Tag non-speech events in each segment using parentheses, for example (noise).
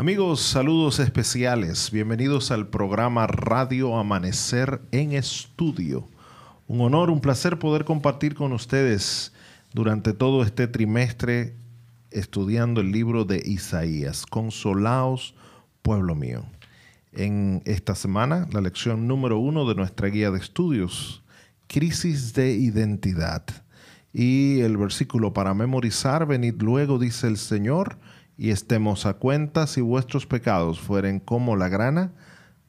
Amigos, saludos especiales. Bienvenidos al programa Radio Amanecer en Estudio. Un honor, un placer poder compartir con ustedes durante todo este trimestre estudiando el libro de Isaías. Consolaos, pueblo mío. En esta semana, la lección número uno de nuestra guía de estudios, crisis de identidad. Y el versículo para memorizar, venid luego, dice el Señor, y estemos a cuenta si vuestros pecados fueren como la grana,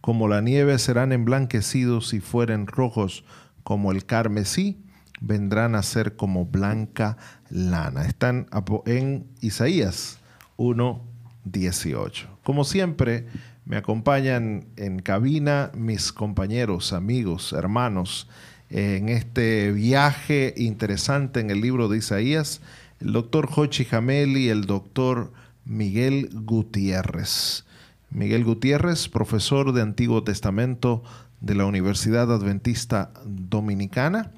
como la nieve serán emblanquecidos si fueren rojos como el carmesí, vendrán a ser como blanca lana. Están en Isaías 1.18. Como siempre, me acompañan en cabina mis compañeros, amigos, hermanos, en este viaje interesante en el libro de Isaías, el doctor Jochi Jamel y el doctor Miguel Gutiérrez. Miguel Gutiérrez, profesor de Antiguo Testamento de la Universidad Adventista Dominicana.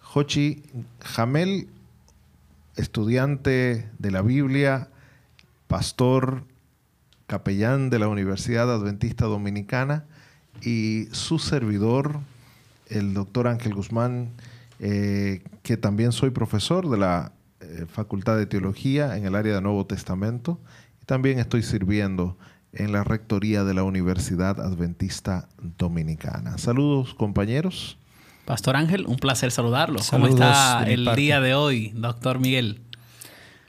Jochi Jamel, estudiante de la Biblia, pastor, capellán de la Universidad Adventista Dominicana y su servidor, el doctor Ángel Guzmán, eh, que también soy profesor de la eh, Facultad de Teología en el área de Nuevo Testamento y también estoy sirviendo en la rectoría de la Universidad Adventista Dominicana. Saludos compañeros. Pastor Ángel, un placer saludarlo. ¿Cómo está el día de hoy, doctor Miguel?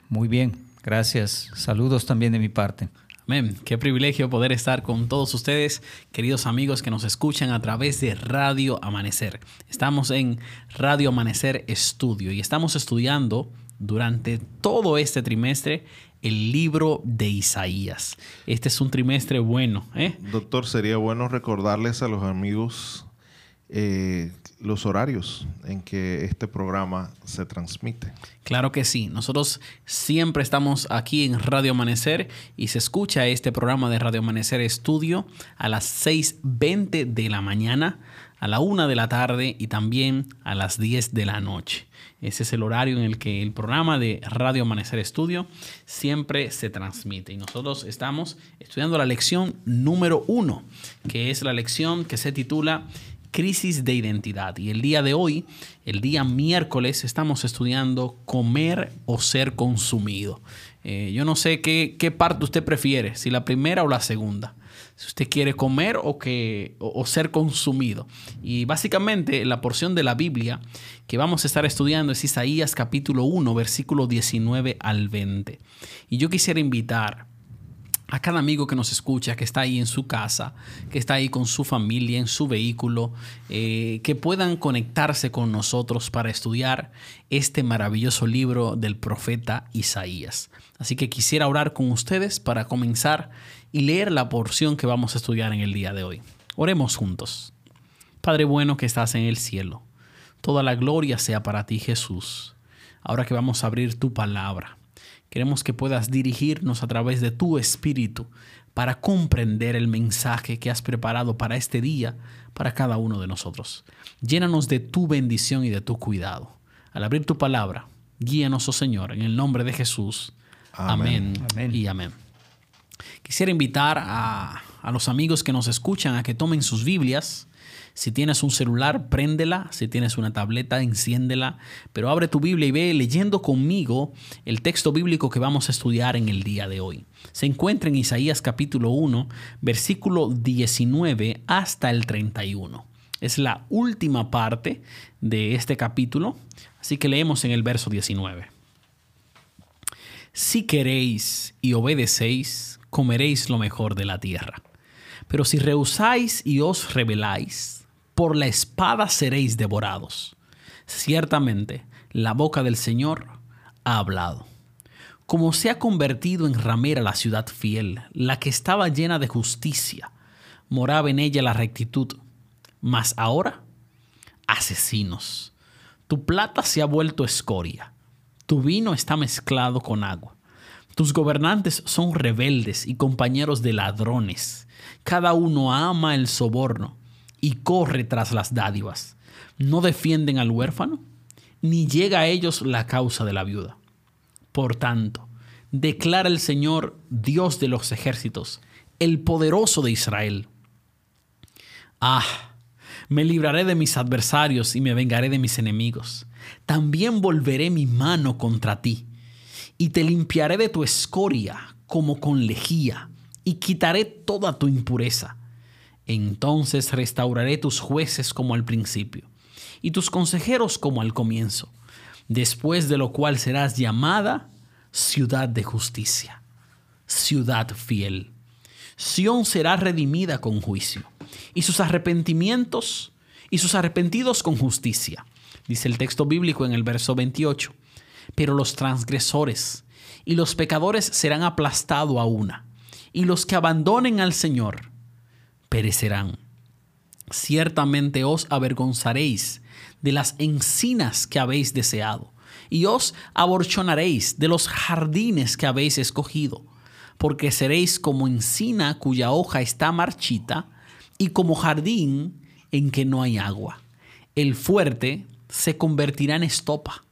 Muy bien, gracias. Saludos también de mi parte. Amén. Qué privilegio poder estar con todos ustedes, queridos amigos que nos escuchan a través de Radio Amanecer. Estamos en Radio Amanecer Estudio y estamos estudiando durante todo este trimestre el libro de Isaías. Este es un trimestre bueno. ¿eh? Doctor, sería bueno recordarles a los amigos eh, los horarios en que este programa se transmite. Claro que sí. Nosotros siempre estamos aquí en Radio Amanecer y se escucha este programa de Radio Amanecer Estudio a las 6.20 de la mañana, a la 1 de la tarde y también a las 10 de la noche. Ese es el horario en el que el programa de Radio Amanecer Estudio siempre se transmite. Y nosotros estamos estudiando la lección número uno, que es la lección que se titula Crisis de Identidad. Y el día de hoy, el día miércoles, estamos estudiando comer o ser consumido. Eh, yo no sé qué, qué parte usted prefiere, si la primera o la segunda si usted quiere comer o, que, o, ser consumido. Y básicamente la porción de la Biblia que vamos a estar estudiando es Isaías capítulo 1, versículo 19 al 20. Y yo quisiera invitar a cada amigo que nos escucha, que está ahí en su casa, que está ahí con su familia, en su vehículo, eh, que puedan conectarse con nosotros para estudiar este maravilloso libro del profeta Isaías. Así que quisiera orar con ustedes para comenzar y leer la porción que vamos a estudiar en el día de hoy. Oremos juntos. Padre bueno que estás en el cielo, toda la gloria sea para ti Jesús. Ahora que vamos a abrir tu palabra, queremos que puedas dirigirnos a través de tu espíritu para comprender el mensaje que has preparado para este día, para cada uno de nosotros. Llénanos de tu bendición y de tu cuidado. Al abrir tu palabra, guíanos, oh Señor, en el nombre de Jesús. amén. y amén. Quisiera invitar a, los amigos que nos escuchan a que tomen sus Biblias. Si tienes un celular, préndela. Si tienes una tableta, enciéndela. Pero abre tu Biblia y ve leyendo conmigo el texto bíblico que vamos a estudiar en el día de hoy. Se encuentra en Isaías capítulo 1, versículo 19 hasta el 31. Es la última parte de este capítulo. Así que leemos en el verso 19. Si queréis y obedecéis, comeréis lo mejor de la tierra. Pero si rehusáis y os rebeláis, por la espada seréis devorados. Ciertamente, la boca del Señor ha hablado. Como se ha convertido en ramera la ciudad fiel, la que estaba llena de justicia, moraba en ella la rectitud. Mas ahora, asesinos. Tu plata se ha vuelto escoria, tu vino está mezclado con agua. Tus gobernantes son rebeldes y compañeros de ladrones. Cada uno ama el soborno y corre tras las dádivas. No defienden al huérfano, ni llega a ellos la causa de la viuda. Por tanto, declara el Señor, Dios de los ejércitos, el poderoso de Israel. Ah, me libraré de mis adversarios y me vengaré de mis enemigos. También volveré mi mano contra ti y te limpiaré de tu escoria como con lejía y quitaré toda tu impureza. Entonces restauraré tus jueces como al principio y tus consejeros como al comienzo, después de lo cual serás llamada ciudad de justicia, ciudad fiel. Sión será redimida con juicio y sus arrepentimientos y sus arrepentidos con justicia, dice el texto bíblico en el verso 28. Pero los transgresores y los pecadores serán aplastados a una, y los que abandonen al Señor perecerán. Ciertamente os avergonzaréis de las encinas que habéis deseado, y os aborchonaréis de los jardines que habéis escogido, porque seréis como encina cuya hoja está marchita, y como jardín en que no hay agua. El fuerte se convertirá en estopa,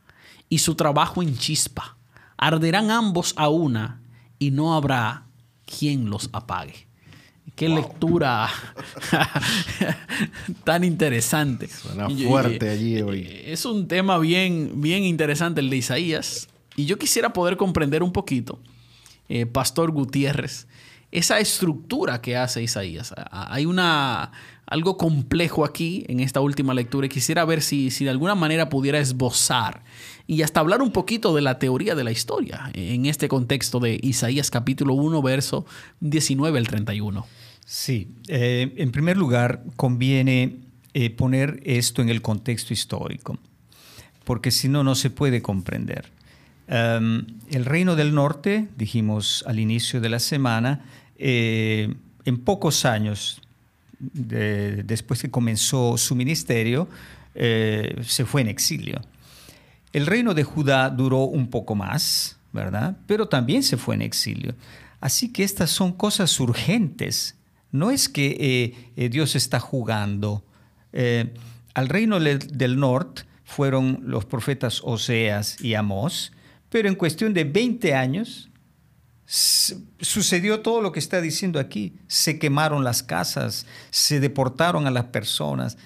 y su trabajo en chispa. Arderán ambos a una, y no habrá quien los apague. Qué lectura (laughs) tan interesante. Suena fuerte allí hoy. Es un tema bien, bien interesante el de Isaías. Y yo quisiera poder comprender un poquito, eh, Pastor Gutiérrez, esa estructura que hace Isaías. Hay una, algo complejo aquí en esta última lectura y quisiera ver si, si de alguna manera pudiera esbozar y hasta hablar un poquito de la teoría de la historia en este contexto de Isaías capítulo 1, verso 19 al 31. Sí, eh, en primer lugar conviene eh, poner esto en el contexto histórico, porque si no, no se puede comprender. Um, el reino del norte, dijimos al inicio de la semana, eh, en pocos años de, después que comenzó su ministerio, se fue en exilio. El reino de Judá duró un poco más, ¿verdad? Pero también se fue en exilio. Así que estas son cosas urgentes. No es que eh, eh, Dios está jugando. Eh, al reino del norte fueron los profetas Oseas y Amós, pero en cuestión de 20 años sucedió todo lo que está diciendo aquí. Se quemaron las casas, se deportaron a las personas.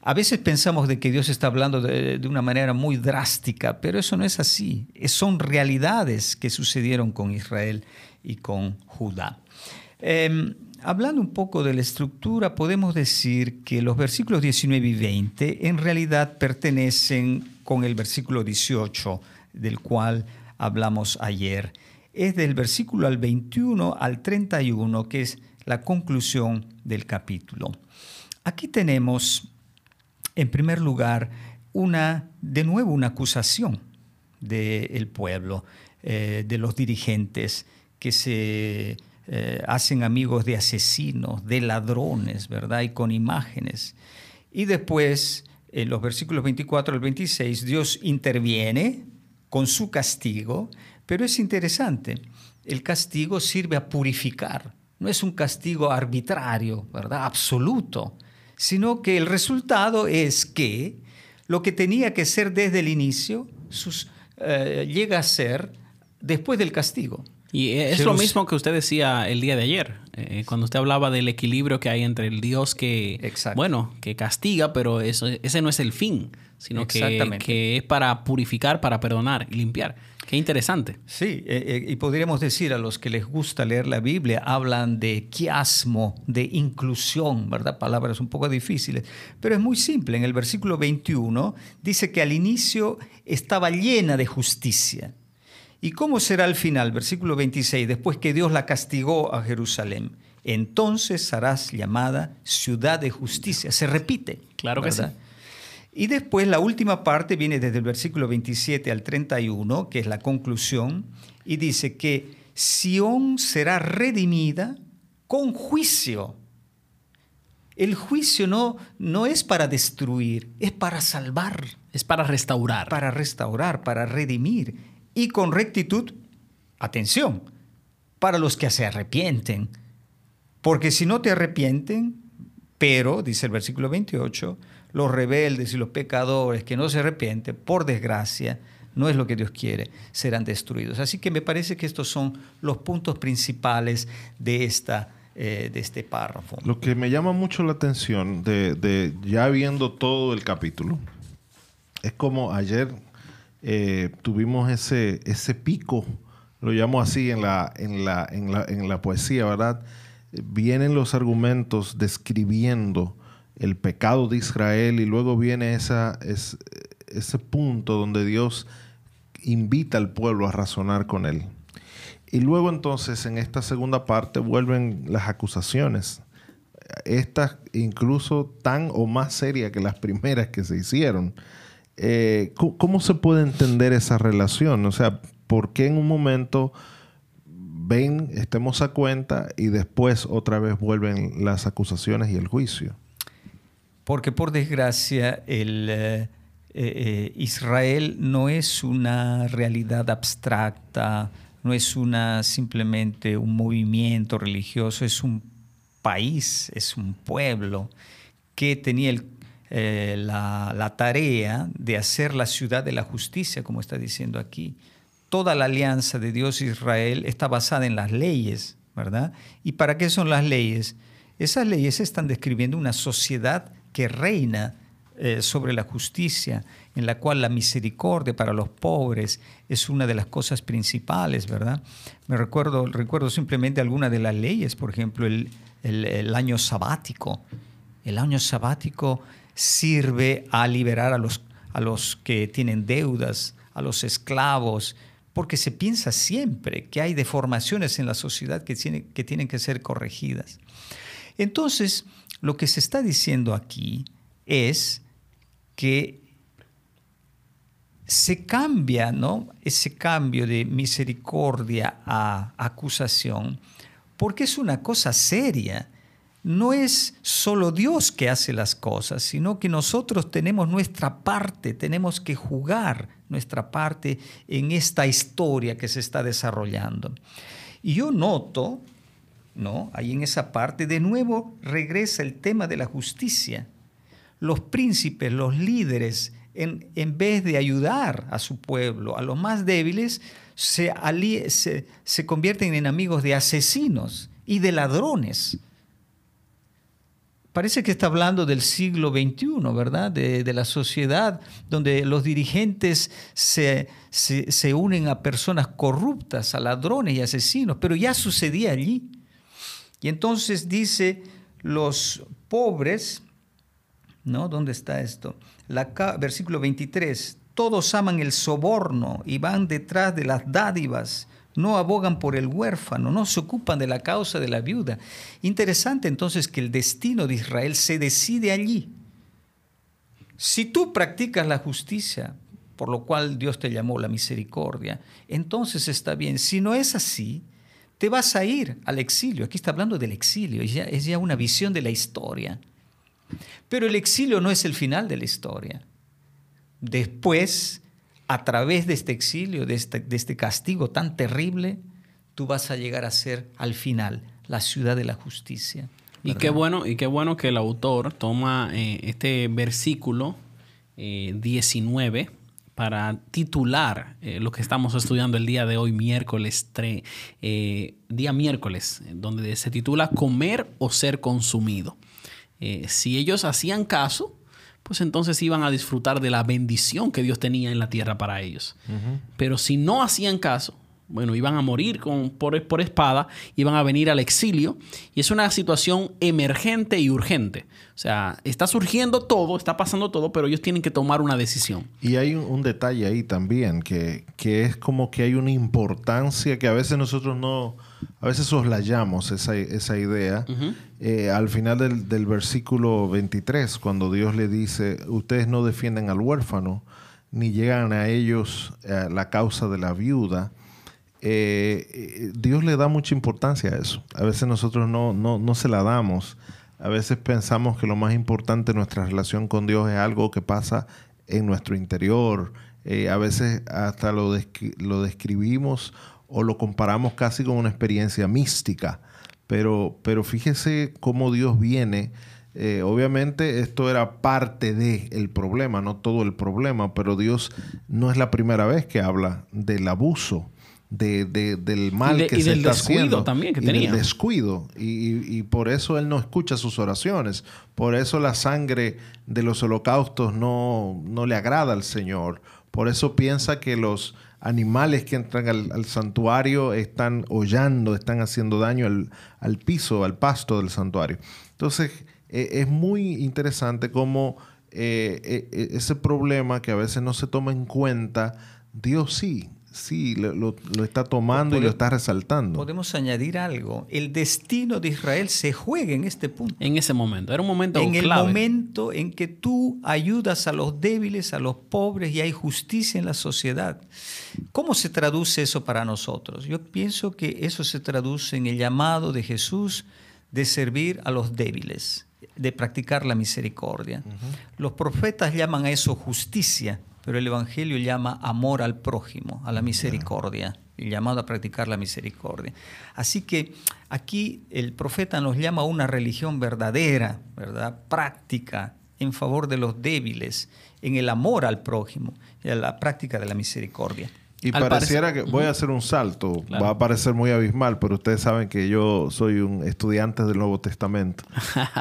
A veces pensamos de que Dios está hablando de, una manera muy drástica, pero eso no es así. Son realidades que sucedieron con Israel y con Judá. Em, hablando un poco de la estructura, podemos decir que los versículos 19 y 20 en realidad pertenecen con el versículo 18 del cual hablamos ayer. Es del versículo al 21 al 31 que es la conclusión del capítulo. Aquí tenemos en primer lugar, una, de nuevo una acusación del pueblo, eh, de los dirigentes que se eh, hacen amigos de asesinos, de ladrones, ¿verdad? Y con imágenes. Y después, en los versículos 24 al 26, Dios interviene con su castigo, pero es interesante, el castigo sirve a purificar, no es un castigo arbitrario, ¿verdad? Absoluto sino que el resultado es que lo que tenía que ser desde el inicio eh, llega a ser después del castigo. Y es lo mismo que usted decía el día de ayer, eh, cuando usted hablaba del equilibrio que hay entre el Dios que, bueno, que castiga, pero eso, ese no es el fin, sino que, que, es para purificar, para perdonar y limpiar. Qué interesante. Sí, eh, eh, y podríamos decir a los que les gusta leer la Biblia, hablan de quiasmo, de inclusión, ¿verdad? Palabras un poco difíciles, pero es muy simple. En el versículo 21 dice que al inicio estaba llena de justicia. ¿Y cómo será al final? Versículo 26, después que Dios la castigó a Jerusalén. Entonces serás llamada ciudad de justicia. Se repite. Claro que sí. Y después la última parte viene desde el versículo 27 al 31, que es la conclusión, y dice que Sión será redimida con juicio. El juicio no, no es para destruir, es para salvar. Es para restaurar. Para restaurar, para redimir. Y con rectitud, atención, para los que se arrepienten. Porque si no te arrepienten, pero, dice el versículo 28, los rebeldes y los pecadores que no se arrepienten, por desgracia, no es lo que Dios quiere, serán destruidos. Así que me parece que estos son los puntos principales de, esta, eh, de este párrafo. Lo que me llama mucho la atención de, ya viendo todo el capítulo, es como ayer eh, tuvimos ese, ese pico, lo llamo así en la, en la, en la, en la poesía, ¿verdad? Vienen los argumentos describiendo el pecado de Israel y luego viene ese punto donde Dios invita al pueblo a razonar con él. Y luego entonces en esta segunda parte vuelven las acusaciones, estas incluso tan o más serias que las primeras que se hicieron. Eh, ¿Cómo se puede entender esa relación? O sea, ¿por qué en un momento ven, estemos a cuenta y después otra vez vuelven las acusaciones y el juicio? Porque por desgracia eh, eh, eh, Israel no es una realidad abstracta, no es una, simplemente un movimiento religioso, es un país, es un pueblo que tenía la, la, tarea de hacer la ciudad de la justicia, como está diciendo aquí. Toda la alianza de Dios e Israel está basada en las leyes, ¿verdad? ¿Y para qué son las leyes? Esas leyes están describiendo una sociedad que reina eh, sobre la justicia, en la cual la misericordia para los pobres es una de las cosas principales, ¿verdad? Me recuerdo, recuerdo simplemente algunas de las leyes, por ejemplo, el, el, año sabático. El año sabático sirve a liberar a los, a los que tienen deudas, a los esclavos, porque se piensa siempre que hay deformaciones en la sociedad que, tiene, que tienen que ser corregidas. Entonces, lo que se está diciendo aquí es que se cambia, ¿no? Ese cambio de misericordia a acusación, porque es una cosa seria. No es solo Dios que hace las cosas, sino que nosotros tenemos nuestra parte, tenemos que jugar nuestra parte en esta historia que se está desarrollando. Y yo noto ¿no? Ahí en esa parte de nuevo regresa el tema de la justicia. Los príncipes, los líderes, en, en vez de ayudar a su pueblo, a los más débiles, se, se, convierten en amigos de asesinos y de ladrones. Parece que está hablando del siglo XXI, ¿verdad? De, la sociedad donde los dirigentes se, se, unen a personas corruptas, a ladrones y asesinos, pero ya sucedía allí. Y entonces dice, los pobres, ¿no? ¿Dónde está esto? La, versículo 23, todos aman el soborno y van detrás de las dádivas, no abogan por el huérfano, no se ocupan de la causa de la viuda. Interesante entonces que el destino de Israel se decide allí. Si tú practicas la justicia, por lo cual Dios te llamó la misericordia, entonces está bien. Si no es así, te vas a ir al exilio. Aquí está hablando del exilio, es ya, es ya una visión de la historia. Pero el exilio no es el final de la historia. Después, a través de este exilio, de este, de este castigo tan terrible, tú vas a llegar a ser al final la ciudad de la justicia. Y qué, bueno, y qué bueno que el autor toma eh, este versículo 19 eh, para titular eh, lo que estamos estudiando el día de hoy, miércoles, eh, día miércoles, donde se titula Comer o ser consumido. Eh, si ellos hacían caso, pues entonces iban a disfrutar de la bendición que Dios tenía en la tierra para ellos. Pero si no hacían caso, bueno, iban a morir con, por, por, espada, iban a venir al exilio. Y es una situación emergente y urgente. O sea, está surgiendo todo, está pasando todo, pero ellos tienen que tomar una decisión. Y hay un, detalle ahí también, que, es como que hay una importancia que a veces nosotros no, a veces soslayamos esa, esa idea. Eh, al final del, del versículo 23, cuando Dios le dice, ustedes no defienden al huérfano, ni llegan a ellos eh, la causa de la viuda eh, Dios le da mucha importancia a eso. A veces nosotros no, no, se la damos. A veces pensamos que lo más importante en nuestra relación con Dios es algo que pasa en nuestro interior. Eh, a veces hasta lo, lo describimos o lo comparamos casi con una experiencia mística. Pero, pero fíjese cómo Dios viene Eh, obviamente esto era parte del el problema, no todo el problema, pero Dios no es la primera vez que habla del abuso. De, del mal que se está haciendo también que y tenía. del descuido y, y, por eso él no escucha sus oraciones por eso la sangre de los holocaustos no, no le agrada al Señor por eso piensa que los animales que entran al, santuario están hollando, están haciendo daño al, piso, al pasto del santuario. Entonces, e, es muy interesante cómo eh, e, e, ese problema que a veces no se toma en cuenta, Dios sí sí lo, está tomando y lo está resaltando. Podemos añadir algo. El destino de Israel se juega en este punto. En ese momento. Era un momento En el momento en que tú ayudas a los débiles, a los pobres y hay justicia en la sociedad. ¿Cómo se traduce eso para nosotros? Yo pienso que eso se traduce en el llamado de Jesús de servir a los débiles, de practicar la misericordia. Los profetas llaman a eso justicia pero el Evangelio llama amor al prójimo, a la misericordia, el llamado a practicar la misericordia. Así que aquí el profeta nos llama a una religión verdadera, ¿verdad? práctica, en favor de los débiles, en el amor al prójimo y a la práctica de la misericordia. Y pareciera que voy a hacer un salto, va a parecer muy abismal, pero ustedes saben que yo soy un estudiante del Nuevo Testamento. (laughs)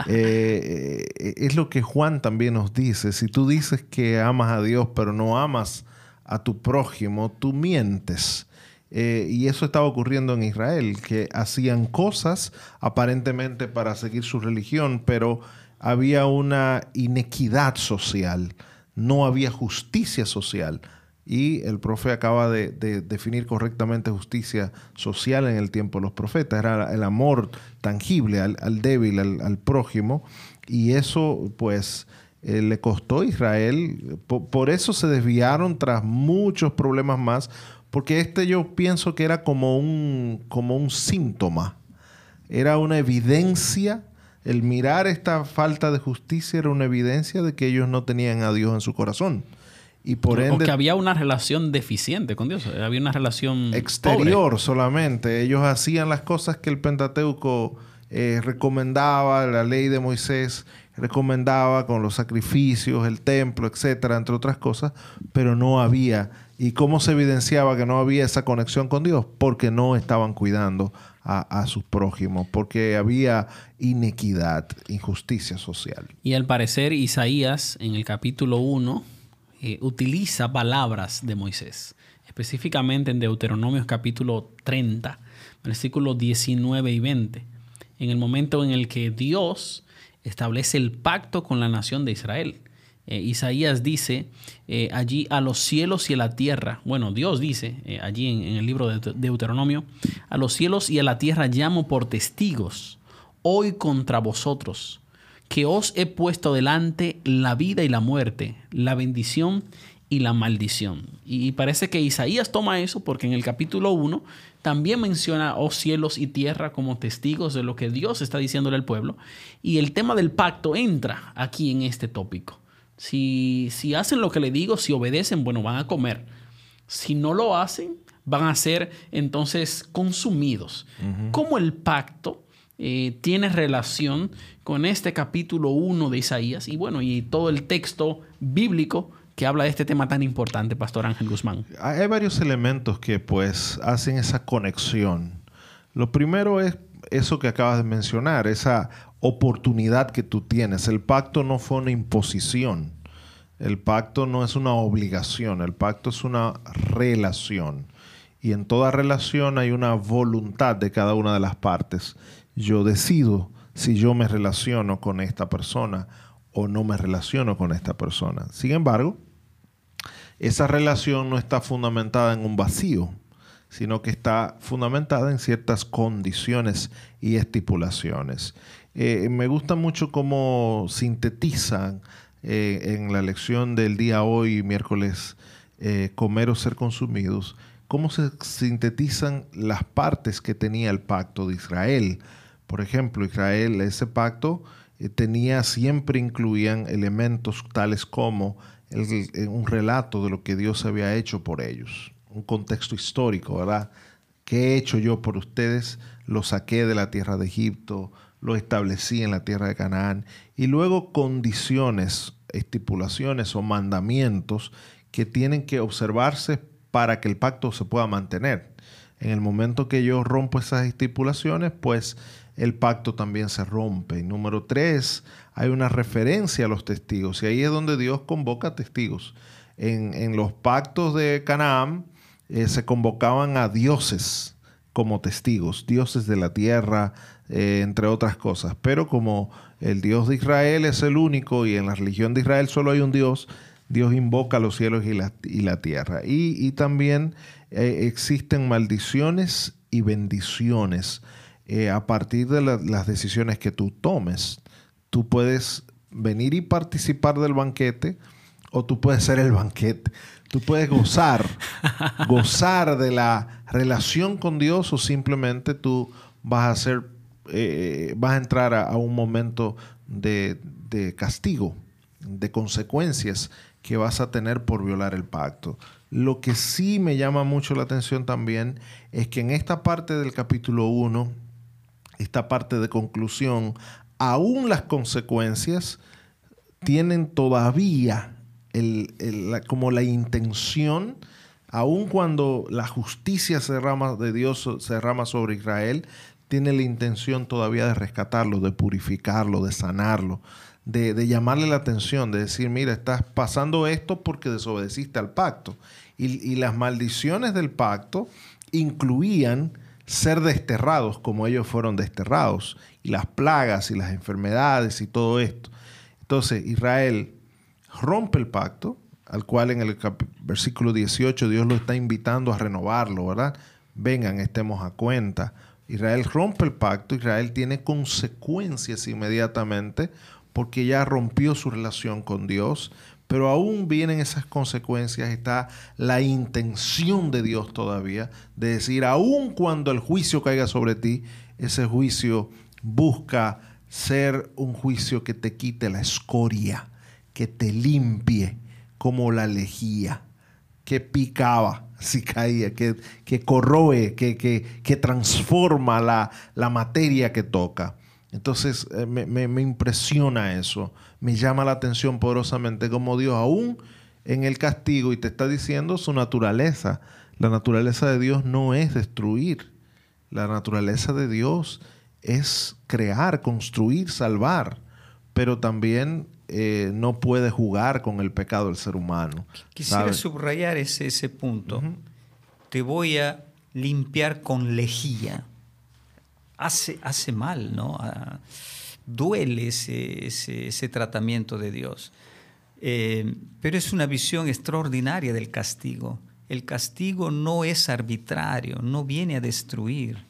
Eh, eh, es lo que Juan también nos dice, si tú dices que amas a Dios pero no amas a tu prójimo, tú mientes. Eh, y eso estaba ocurriendo en Israel, que hacían cosas aparentemente para seguir su religión, pero había una inequidad social, no había justicia social y el profe acaba de, definir correctamente justicia social en el tiempo de los profetas. Era el amor tangible al, débil, al, prójimo. Y eso, pues, eh, le costó a Israel. Por, eso se desviaron tras muchos problemas más. Porque este yo pienso que era como un, como un síntoma. Era una evidencia. El mirar esta falta de justicia era una evidencia de que ellos no tenían a Dios en su corazón. Y por ende. que había una relación deficiente con Dios. Había una relación. Exterior solamente. Ellos hacían las cosas que el Pentateuco eh, recomendaba, la ley de Moisés recomendaba con los sacrificios, el templo, etcétera, entre otras cosas, pero no había. ¿Y cómo se evidenciaba que no había esa conexión con Dios? Porque no estaban cuidando a, a, sus prójimos, porque había inequidad, injusticia social. Y al parecer Isaías en el capítulo 1 eh, utiliza palabras de Moisés, específicamente en Deuteronomios capítulo 30, versículos 19 y 20, en el momento en el que Dios establece el pacto con la nación de Israel. Eh, Isaías dice eh, allí a los cielos y a la tierra, bueno, Dios dice allí en, en el libro de Deuteronomio, a los cielos y a la tierra llamo por testigos hoy contra vosotros que os he puesto delante la vida y la muerte, la bendición y la maldición. Y parece que Isaías toma eso porque en el capítulo 1 también menciona, oh cielos y tierra, como testigos de lo que Dios está diciéndole al pueblo. Y el tema del pacto entra aquí en este tópico. Si, si hacen lo que le digo, si obedecen, bueno, van a comer. Si no lo hacen, van a ser entonces consumidos. Como el pacto eh, tiene relación con este capítulo 1 de Isaías y bueno, y todo el texto bíblico que habla de este tema tan importante, Pastor Ángel Guzmán. Hay varios elementos que pues hacen esa conexión. Lo primero es eso que acabas de mencionar, esa oportunidad que tú tienes. El pacto no fue una imposición. El pacto no es una obligación, el pacto es una relación. Y en toda relación hay una voluntad de cada una de las partes yo decido si yo me relaciono con esta persona o no me relaciono con esta persona. Sin embargo, esa relación no está fundamentada en un vacío, sino que está fundamentada en ciertas condiciones y estipulaciones. Eh, me gusta mucho cómo sintetizan eh, en la lección del día hoy, miércoles, eh, comer o ser consumidos, cómo se sintetizan las partes que tenía el pacto de Israel por ejemplo, Israel, ese pacto eh, tenía, siempre incluían elementos tales como eh, un relato de lo que Dios había hecho por ellos, un contexto histórico, ¿verdad? ¿Qué he hecho yo por ustedes? Los saqué de la tierra de Egipto, lo establecí en la tierra de Canaán. Y luego condiciones, estipulaciones o mandamientos que tienen que observarse para que el pacto se pueda mantener. En el momento que yo rompo esas estipulaciones, pues el pacto también se rompe. Y número tres, hay una referencia a los testigos. Y ahí es donde Dios convoca testigos. En, los pactos de Canaán eh, se convocaban a dioses como testigos, dioses de la tierra, eh, entre otras cosas. Pero como el Dios de Israel es el único y en la religión de Israel solo hay un Dios, Dios invoca los cielos y la, y la tierra. Y, también eh, existen maldiciones y bendiciones eh, a partir de las decisiones que tú tomes. Tú puedes venir y participar del banquete o tú puedes ser el banquete. Tú puedes gozar, (laughs) gozar de la relación con Dios o simplemente tú vas a ser, eh, vas a entrar a, un momento de, de castigo, de consecuencias que vas a tener por violar el pacto. Lo que sí me llama mucho la atención también es que en esta parte del capítulo 1, esta parte de conclusión, aún las consecuencias tienen todavía como la intención, aun cuando la justicia se de Dios se derrama sobre Israel, tiene la intención todavía de rescatarlo, de purificarlo, de sanarlo, de, llamarle la atención, de decir, mira, estás pasando esto porque desobedeciste al pacto. Y, las maldiciones del pacto incluían ser desterrados como ellos fueron desterrados, y las plagas y las enfermedades y todo esto. Entonces Israel rompe el pacto, al cual en el versículo 18 Dios lo está invitando a renovarlo, ¿verdad? Vengan, estemos a cuenta. Israel rompe el pacto, Israel tiene consecuencias inmediatamente porque ya rompió su relación con Dios, pero aún vienen esas consecuencias, está la intención de Dios todavía de decir, aun cuando el juicio caiga sobre ti, ese juicio busca ser un juicio que te quite la escoria, que te limpie como la lejía, que picaba si caía, que, que corroe, que, que, transforma la, la materia que toca. Entonces eh, me, impresiona eso, me llama la atención poderosamente como Dios aún en el castigo y te está diciendo su naturaleza. La naturaleza de Dios no es destruir, la naturaleza de Dios es crear, construir, salvar, pero también eh, no puede jugar con el pecado del ser humano. Quisiera subrayar ese, ese punto. Te voy a limpiar con lejía hace, hace mal, ¿no? Ah, duele ese, ese, tratamiento de Dios. Eh, pero es una visión extraordinaria del castigo. El castigo no es arbitrario, no viene a destruir,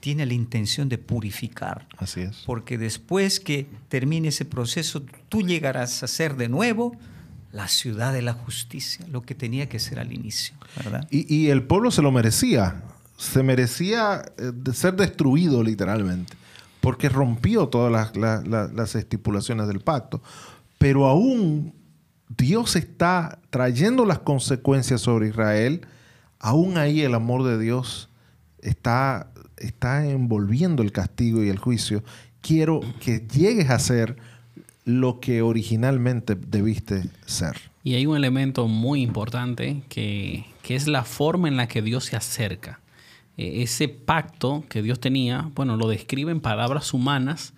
tiene la intención de purificar. Así es. Porque después que termine ese proceso, tú llegarás a ser de nuevo la ciudad de la justicia, lo que tenía que ser al inicio, ¿verdad? Y, y el pueblo se lo merecía se merecía eh, ser destruido literalmente, porque rompió todas las, estipulaciones del pacto. Pero aún Dios está trayendo las consecuencias sobre Israel, aún ahí el amor de Dios está, está envolviendo el castigo y el juicio. Quiero que llegues a ser lo que originalmente debiste ser. Y hay un elemento muy importante que, que es la forma en la que Dios se acerca. Eh, ese pacto que Dios tenía, bueno, lo describe en palabras humanas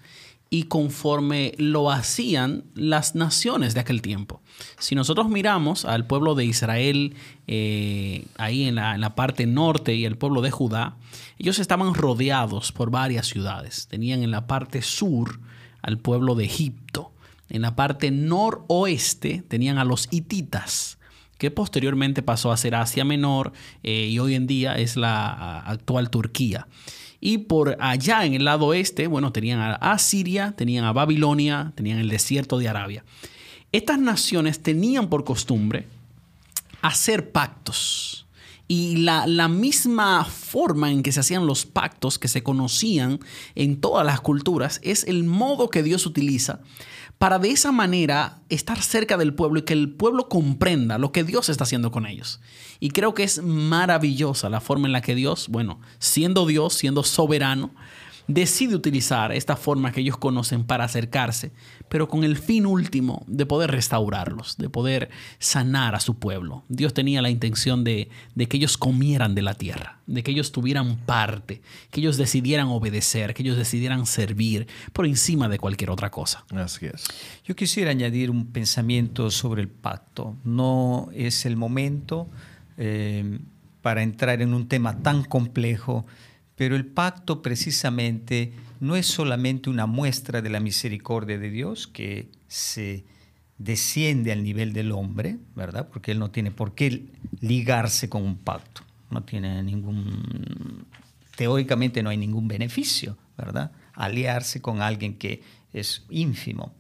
y conforme lo hacían las naciones de aquel tiempo. Si nosotros miramos al pueblo de Israel eh, ahí en la, en la, parte norte y el pueblo de Judá, ellos estaban rodeados por varias ciudades. Tenían en la parte sur al pueblo de Egipto. En la parte noroeste tenían a los hititas que posteriormente pasó a ser Asia Menor eh, y hoy en día es la actual Turquía. Y por allá en el lado oeste, bueno, tenían a Asiria, tenían a Babilonia, tenían el desierto de Arabia. Estas naciones tenían por costumbre hacer pactos. Y la, la, misma forma en que se hacían los pactos, que se conocían en todas las culturas, es el modo que Dios utiliza para de esa manera estar cerca del pueblo y que el pueblo comprenda lo que Dios está haciendo con ellos. Y creo que es maravillosa la forma en la que Dios, bueno, siendo Dios, siendo soberano, decide utilizar esta forma que ellos conocen para acercarse, pero con el fin último de poder restaurarlos, de poder sanar a su pueblo. Dios tenía la intención de, de que ellos comieran de la tierra, de que ellos tuvieran parte, que ellos decidieran obedecer, que ellos decidieran servir por encima de cualquier otra cosa. Así es. Yo quisiera añadir un pensamiento sobre el pacto. No es el momento eh, para entrar en un tema tan complejo, pero el pacto precisamente no es solamente una muestra de la misericordia de Dios que se desciende al nivel del hombre, ¿verdad? Porque él no tiene por qué ligarse con un pacto. No tiene ningún, teóricamente no hay ningún beneficio, ¿verdad? Aliarse con alguien que es ínfimo.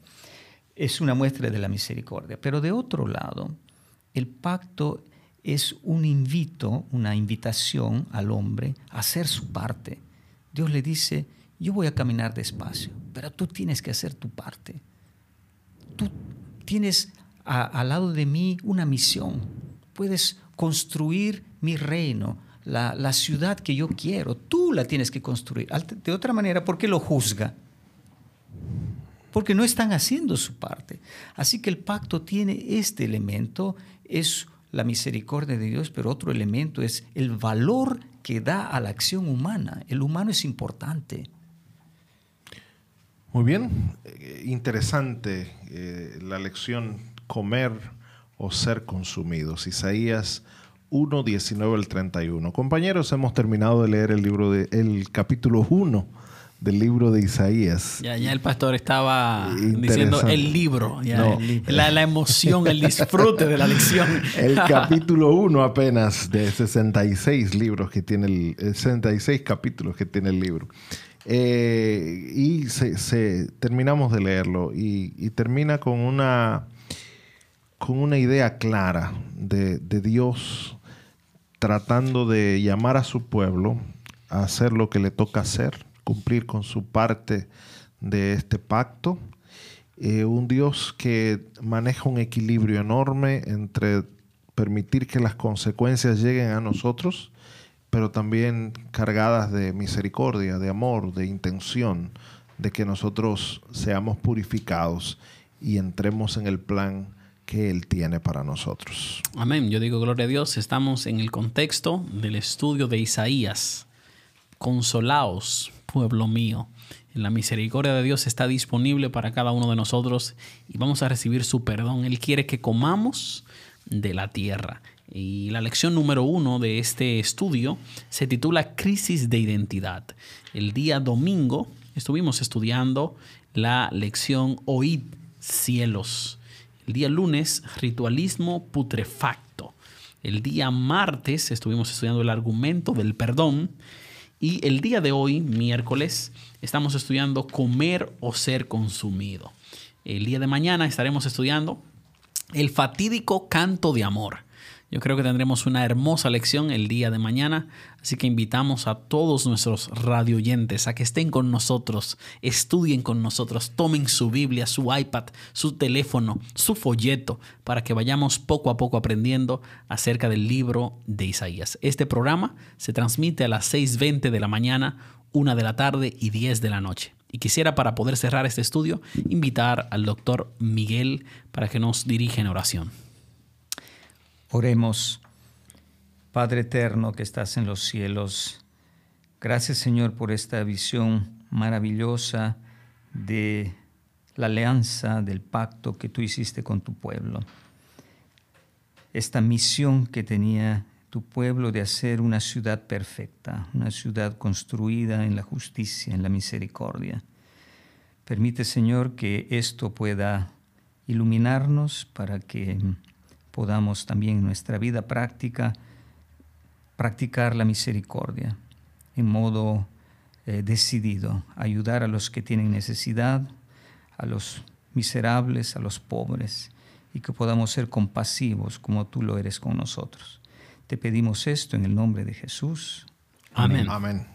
Es una muestra de la misericordia. Pero de otro lado, el pacto es un invito, una invitación al hombre a hacer su parte. Dios le dice, yo voy a caminar despacio, pero tú tienes que hacer tu parte. Tú tienes al lado de mí una misión. Puedes construir mi reino, la, la, ciudad que yo quiero. Tú la tienes que construir. De otra manera, ¿por qué lo juzga? Porque no están haciendo su parte. Así que el pacto tiene este elemento, es la misericordia de Dios, pero otro elemento es el valor que da a la acción humana. El humano es importante. Muy bien, eh, interesante eh, la lección comer o ser consumidos. Isaías 1, 19 al 31. Compañeros, hemos terminado de leer el libro de el capítulo 1 del libro de Isaías. Ya, ya el pastor estaba diciendo el libro, La, la, emoción, el disfrute de la lección. (laughs) El capítulo 1 apenas de 66 libros que tiene el 66 capítulos que tiene el libro. Eh, y se, terminamos de leerlo y, termina con una, con una idea clara de, Dios tratando de llamar a su pueblo a hacer lo que le toca hacer, cumplir con su parte de este pacto. Eh, un Dios que maneja un equilibrio enorme entre permitir que las consecuencias lleguen a nosotros pero también cargadas de misericordia, de amor, de intención, de que nosotros seamos purificados y entremos en el plan que Él tiene para nosotros. Amén. Yo digo, gloria a Dios, estamos en el contexto del estudio de Isaías. Consolaos, pueblo mío. La misericordia de Dios está disponible para cada uno de nosotros y vamos a recibir su perdón. Él quiere que comamos de la tierra. Y la lección número uno de este estudio se titula Crisis de Identidad. El día domingo estuvimos estudiando la lección Oíd cielos. El día lunes, ritualismo putrefacto. El día martes estuvimos estudiando el argumento del perdón. Y el día de hoy, miércoles, estamos estudiando comer o ser consumido. El día de mañana estaremos estudiando el fatídico canto de amor. Yo creo que tendremos una hermosa lección el día de mañana, así que invitamos a todos nuestros radioyentes a que estén con nosotros, estudien con nosotros, tomen su Biblia, su iPad, su teléfono, su folleto, para que vayamos poco a poco aprendiendo acerca del libro de Isaías. Este programa se transmite a las 6.20 de la mañana, 1 de la tarde y 10 de la noche. Y quisiera, para poder cerrar este estudio, invitar al doctor Miguel para que nos dirija en oración. Oremos. Padre eterno que estás en los cielos, gracias Señor por esta visión maravillosa de la alianza, del pacto que tú hiciste con tu pueblo. Esta misión que tenía tu pueblo de hacer una ciudad perfecta, una ciudad construida en la justicia, en la misericordia. Permite, Señor, que esto pueda iluminarnos para que podamos también en nuestra vida práctica practicar la misericordia en modo eh, decidido, ayudar a los que tienen necesidad, a los miserables, a los pobres, y que podamos ser compasivos como tú lo eres con nosotros. Te pedimos esto en el nombre de Jesús. Amén. Amén.